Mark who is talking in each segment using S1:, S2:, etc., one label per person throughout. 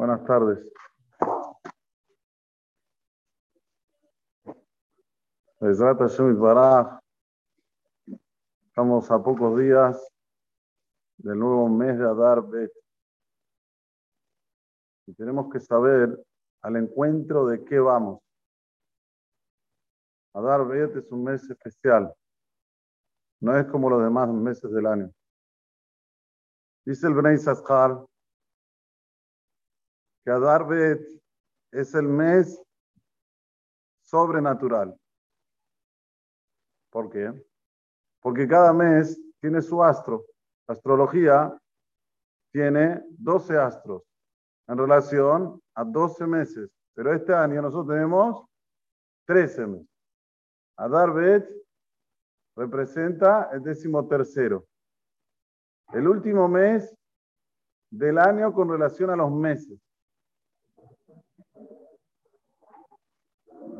S1: Buenas tardes. Estamos a pocos días del nuevo mes de Adar Bet. Y tenemos que saber al encuentro de qué vamos. Adar Bet es un mes especial. No es como los demás meses del año. Dice el Bnei Saskar que Adar Bet es el mes sobrenatural. ¿Por qué? Porque cada mes tiene su astro. La astrología tiene 12 astros en relación a 12 meses. Pero este año nosotros tenemos 13 meses. Adar Bet representa el décimo tercero. El último mes del año con relación a los meses.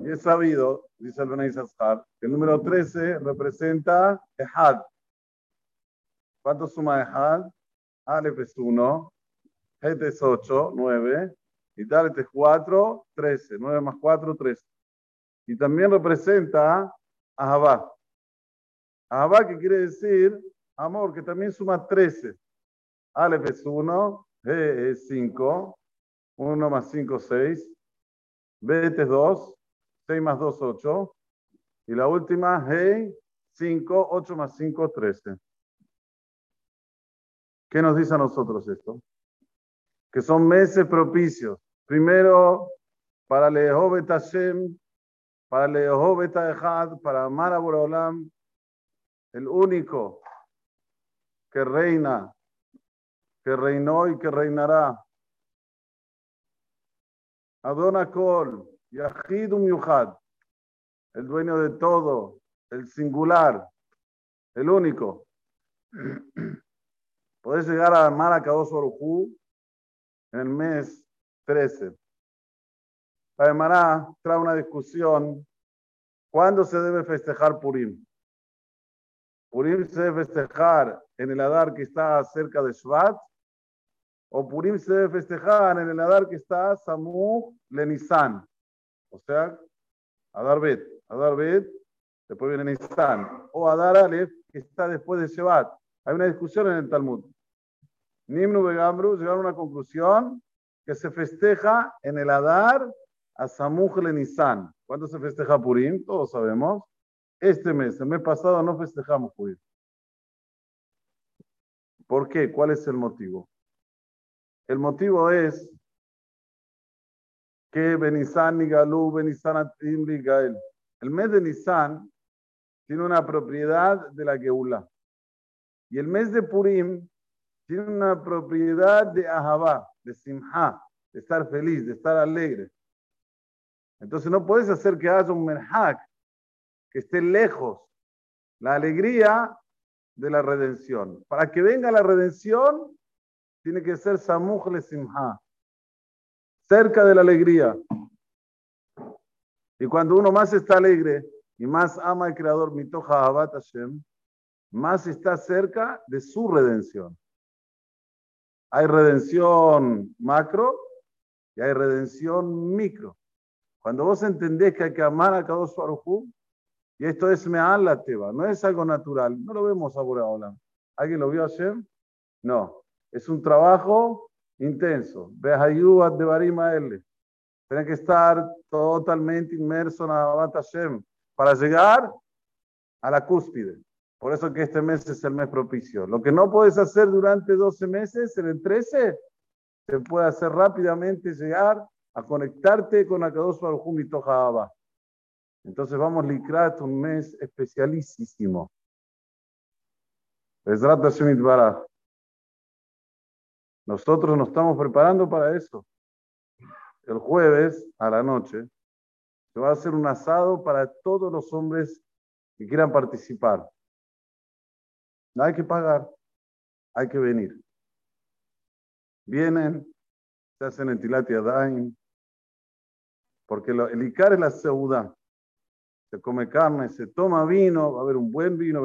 S1: Y es sabido, dice el Benay que el número 13 representa Ehad. ¿Cuánto suma Ehad? Aleph es 1, Het es 8, 9, y Dalet es 4, 13. 9 más 4, 13. Y también representa Ahabá. Ahabá, que quiere decir amor, que también suma 13. Aleph es 1, G es 5, 1 más 5, 6, Bet es 2, 6 más 2, 8. Y la última, Hey, 5, 8 más 5, 13. ¿Qué nos dice a nosotros esto? Que son meses propicios. Primero, para Lehovet Hashem, para Lehovet Echad, para amar a el único que reina, que reinó y que reinará. Adonakol, Yahid Yuhad, el dueño de todo, el singular, el único. Podés llegar a amar a Kadosh en el mes 13. La Gemara trae una discusión. ¿Cuándo se debe festejar Purim? Purim se debe festejar en el Adar que está cerca de Shvat, o Purim se debe festejar en el Adar que está Samu Lenisan, o sea, Adar Bet, Adar Bet, después viene Nisan, o Adar Aleph que está después de Shvat. Hay una discusión en el Talmud. Nimnu Begamru llegaron a una conclusión que se festeja en el Adar a Samuj Lenisan. ¿Cuándo se festeja Purim? Todos sabemos este mes, el mes pasado no festejamos Purim. ¿Por qué? ¿Cuál es el motivo? El motivo es que Benisan Galú, Benisan Atim Gael. El mes de Nisan tiene una propiedad de la Geula. Y el mes de Purim tiene una propiedad de Ahabá, de Simha, de estar feliz, de estar alegre. Entonces no puedes hacer que haya un merhak que esté lejos la alegría de la redención. Para que venga la redención, tiene que ser Samuj le Simha, cerca de la alegría. Y cuando uno más está alegre y más ama al Creador, Mitoja Abat Hashem, más está cerca de su redención. Hay redención macro y hay redención micro. Cuando vos entendés que hay que amar a Kadosh Baruj y esto es Me'al la Teba, no es algo natural, no lo vemos ahora. ¿Alguien lo vio ayer? No, es un trabajo intenso. ayuda de Barima L. Tiene que estar totalmente inmerso en Abat Hashem para llegar a la cúspide. Por eso que este mes es el mes propicio. Lo que no puedes hacer durante 12 meses, en el 13, se puede hacer rápidamente llegar a conectarte con Akadosh Baruj Hu Mitoja entonces vamos a un mes especialísimo. Nosotros nos estamos preparando para eso. El jueves a la noche se va a hacer un asado para todos los hombres que quieran participar. No hay que pagar, hay que venir. Vienen, se hacen en Tilati Adain, porque el Icar es la seudá. Se come carne, se toma vino, va a haber un buen vino,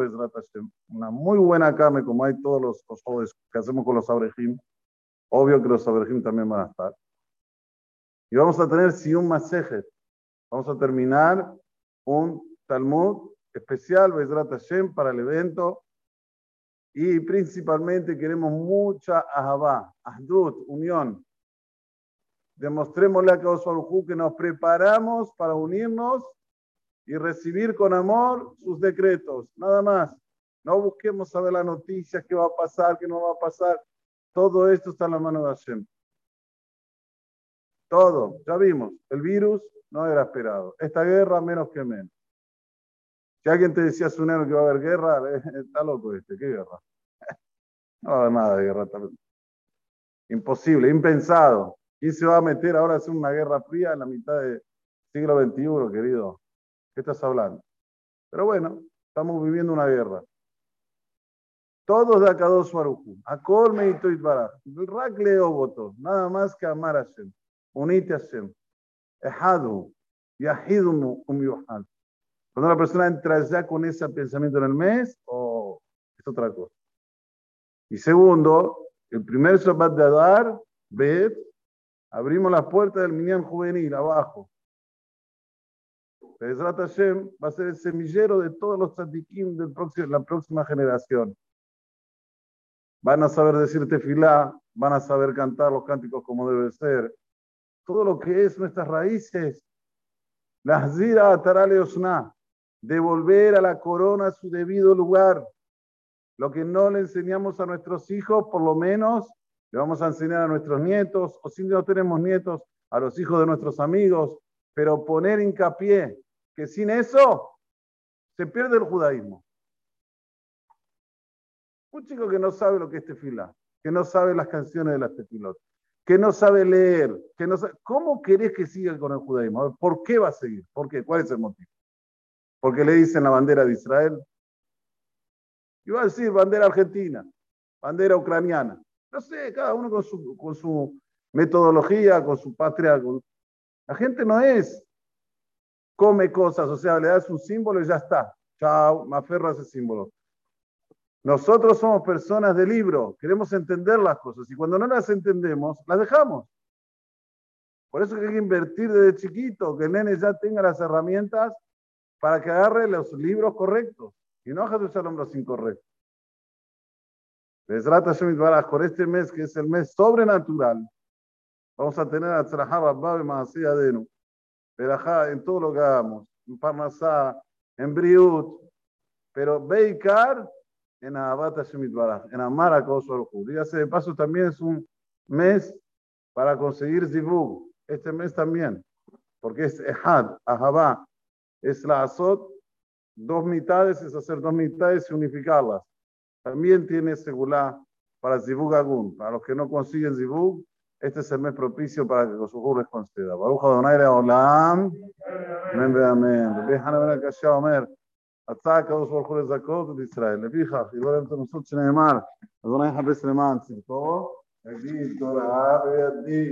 S1: una muy buena carne, como hay todos los cosas que hacemos con los abrejim. Obvio que los abrejim también van a estar. Y vamos a tener un Masejet. Vamos a terminar un Talmud especial, Bezrat Hashem, para el evento. Y principalmente queremos mucha Ahabá, Ahdut, unión. Demostrémosle a Kadosh que nos preparamos para unirnos y recibir con amor sus decretos, nada más. No busquemos saber la noticia, qué va a pasar, qué no va a pasar. Todo esto está en la mano de Hashem. Todo, ya vimos, el virus no era esperado. Esta guerra menos que menos. Si alguien te decía su que va a haber guerra, está loco este, ¿qué guerra? No va a haber nada de guerra. Imposible, impensado. ¿Quién se va a meter ahora a hacer una guerra fría en la mitad del siglo XXI, querido? ¿Qué estás hablando? Pero bueno, estamos viviendo una guerra. Todos de Akadosh Baruchu. Akol Meito Itbaraj. Rak voto. Nada más que amar a Hashem. Unite a Hashem. Ehadu. Yahidu Umyuhal. Cuando la persona entra ya con ese pensamiento en el mes, oh, es otra cosa. Y segundo, el primer Shabbat de Adar, Bet, abrimos las puertas del Minyan juvenil abajo. Bezrat Hashem va a ser el semillero de todos los tzadikim de la próxima generación. Van a saber decir tefilá, van a saber cantar los cánticos como debe ser. Todo lo que es nuestras raíces. La zira atarale osna. Devolver a la corona su debido lugar. Lo que no le enseñamos a nuestros hijos, por lo menos le vamos a enseñar a nuestros nietos, o si no tenemos nietos, a los hijos de nuestros amigos, pero poner hincapié que sin eso se pierde el judaísmo. Un chico que no sabe lo que es tefilá, que no sabe las canciones de las tefilot, que no sabe leer, que no sabe, ¿cómo querés que siga con el judaísmo? ¿Por qué va a seguir? ¿Por qué? ¿Cuál es el motivo? Porque le dicen la bandera de Israel. Y va a decir bandera argentina, bandera ucraniana. No sé, cada uno con su, con su metodología, con su patria. La gente no es come cosas, o sea, le das un símbolo y ya está. Chao, me aferro a ese símbolo. Nosotros somos personas de libro, queremos entender las cosas y cuando no las entendemos, las dejamos. Por eso hay que invertir desde chiquito, que el nene ya tenga las herramientas para que agarre los libros correctos y no de usar los incorrectos. Les trata por este mes, que es el mes sobrenatural, vamos a tener a trabajar Rabba Maasía Adenu en todo lo que hagamos, en Parnasá, en Briut, pero Beikar en Abata Shemitbaraj, en Amar a Dígase de paso, también es un mes para conseguir Zivug, este mes también, porque es Ehad, Ahabá, es la Azot, dos mitades, es hacer dos mitades y unificarlas. También tiene segulá para Zivug Agun, para los que no consiguen Zivug, este es el mes propicio para que Kosuhu les conceda. Baruch Adonai Leolam. Amén, amén. רבי חנה בן הקשה אומר, הצעה הקדוש ברוך הוא לזכות את ישראל. לפיכך, יבוא להם את הנוסות שנאמר, אדוני יחפש למען צדקו, יגיד תורה וידי.